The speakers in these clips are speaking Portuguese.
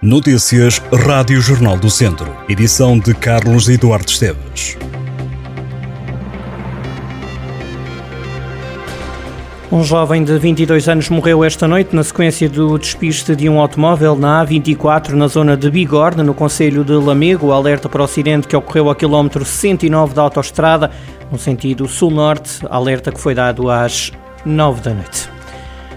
Notícias Rádio Jornal do Centro. Edição de Carlos Eduardo Esteves. Um jovem de 22 anos morreu esta noite na sequência do despiste de um automóvel na A24 na zona de Bigorne, no Conselho de Lamego. Alerta para o acidente que ocorreu ao quilómetro 109 da autoestrada, no sentido sul-norte. Alerta que foi dado às 9 da noite.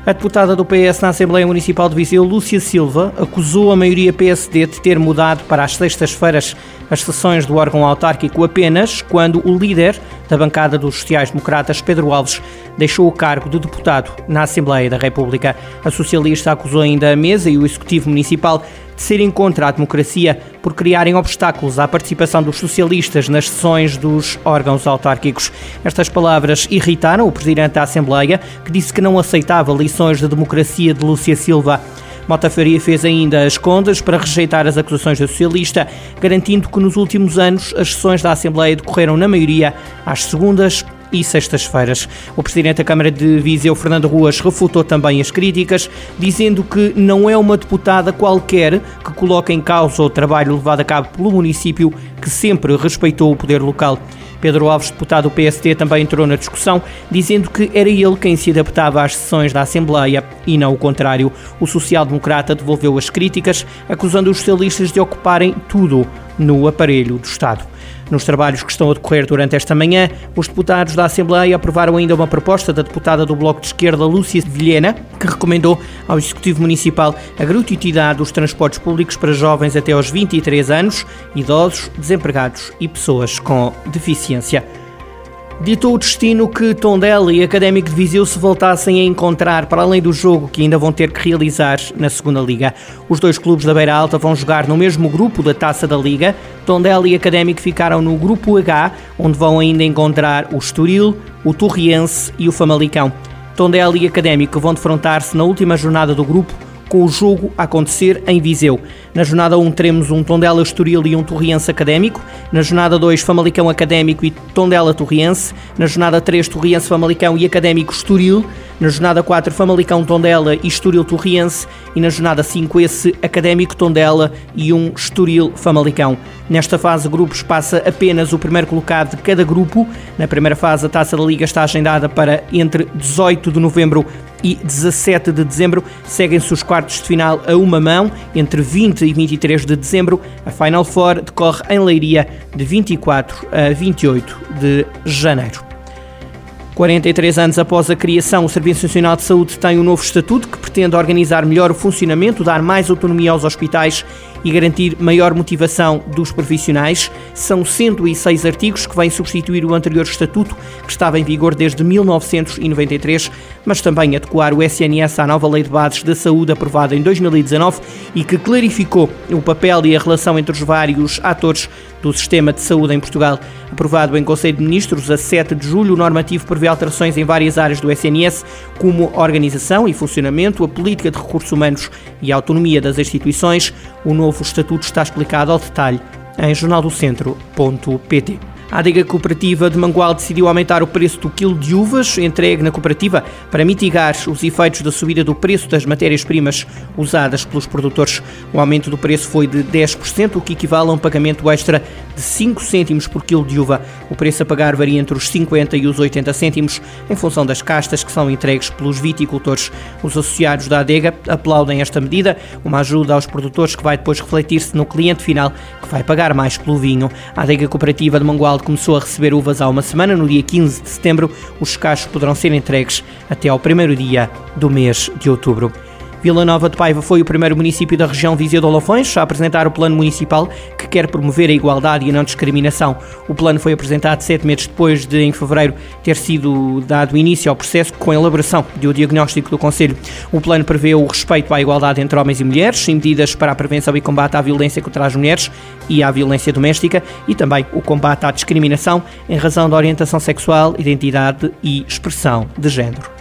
A deputada do PS na Assembleia Municipal de Viseu, Lúcia Silva, acusou a maioria PSD de ter mudado para as sextas-feiras as sessões do órgão autárquico apenas quando o líder da bancada dos sociais-democratas, Pedro Alves, deixou o cargo de deputado na Assembleia da República. A socialista acusou ainda a mesa e o executivo municipal serem contra a democracia por criarem obstáculos à participação dos socialistas nas sessões dos órgãos autárquicos. Estas palavras irritaram o presidente da Assembleia, que disse que não aceitava lições de democracia de Lúcia Silva. Mota Faria fez ainda as contas para rejeitar as acusações da socialista, garantindo que nos últimos anos as sessões da Assembleia decorreram, na maioria, às segundas e sextas-feiras. O presidente da Câmara de Viseu, Fernando Ruas, refutou também as críticas, dizendo que não é uma deputada qualquer que coloca em causa o trabalho levado a cabo pelo município, que sempre respeitou o poder local. Pedro Alves, deputado do PST, também entrou na discussão, dizendo que era ele quem se adaptava às sessões da Assembleia e não o contrário. O social-democrata devolveu as críticas, acusando os socialistas de ocuparem tudo no aparelho do Estado. Nos trabalhos que estão a decorrer durante esta manhã, os deputados da Assembleia aprovaram ainda uma proposta da deputada do Bloco de Esquerda, Lúcia Vilhena, que recomendou ao Executivo Municipal a gratuitidade dos transportes públicos para jovens até aos 23 anos, idosos, desempregados e pessoas com deficiência ditou o destino que Tondela e Académico de Viseu se voltassem a encontrar para além do jogo que ainda vão ter que realizar na segunda Liga. Os dois clubes da Beira Alta vão jogar no mesmo grupo da Taça da Liga. Tondela e Académico ficaram no grupo H, onde vão ainda encontrar o Estoril, o Torriense e o Famalicão. Tondela e Académico vão defrontar-se na última jornada do grupo com o jogo a acontecer em Viseu. Na jornada 1 teremos um Tondela Estoril e um Torriense Académico. Na jornada 2, Famalicão Académico e Tondela Torriense. Na jornada 3, Torriense Famalicão e Académico Estoril. Na jornada 4, Famalicão Tondela e Estoril Torriense. E na jornada 5, esse Académico Tondela e um Estoril Famalicão. Nesta fase, grupos passa apenas o primeiro colocado de cada grupo. Na primeira fase, a taça da Liga está agendada para entre 18 de novembro e 17 de dezembro. Seguem-se os quartos de final a uma mão, entre 20 e 23 de dezembro. A Final Four decorre em Leiria de 24 a 28 de janeiro. 43 anos após a criação, o Serviço Nacional de Saúde tem um novo estatuto que pretende organizar melhor o funcionamento, dar mais autonomia aos hospitais e garantir maior motivação dos profissionais. São 106 artigos que vêm substituir o anterior estatuto, que estava em vigor desde 1993, mas também adequar o SNS à nova Lei de Bases da Saúde aprovada em 2019 e que clarificou o papel e a relação entre os vários atores do sistema de saúde em Portugal. Aprovado em Conselho de Ministros a 7 de julho, o normativo prevê alterações em várias áreas do SNS, como organização e funcionamento, a política de recursos humanos e a autonomia das instituições. O novo novo estatuto está explicado ao detalhe em jornaldocentro.pt. A adega cooperativa de Mangual decidiu aumentar o preço do quilo de uvas entregue na cooperativa para mitigar os efeitos da subida do preço das matérias-primas usadas pelos produtores. O aumento do preço foi de 10%, o que equivale a um pagamento extra de 5 cêntimos por quilo de uva. O preço a pagar varia entre os 50 e os 80 cêntimos, em função das castas que são entregues pelos viticultores. Os associados da adega aplaudem esta medida, uma ajuda aos produtores que vai depois refletir-se no cliente final, que vai pagar mais pelo vinho. A adega cooperativa de Mangual começou a receber uvas há uma semana, no dia 15 de setembro. Os cachos poderão ser entregues até ao primeiro dia do mês de outubro. Vila Nova de Paiva foi o primeiro município da região Viseu de Olafões a apresentar o plano municipal que quer promover a igualdade e a não discriminação. O plano foi apresentado sete meses depois de, em fevereiro, ter sido dado início ao processo com a elaboração do diagnóstico do Conselho. O plano prevê o respeito à igualdade entre homens e mulheres, medidas para a prevenção e combate à violência contra as mulheres e à violência doméstica e também o combate à discriminação em razão da orientação sexual, identidade e expressão de género.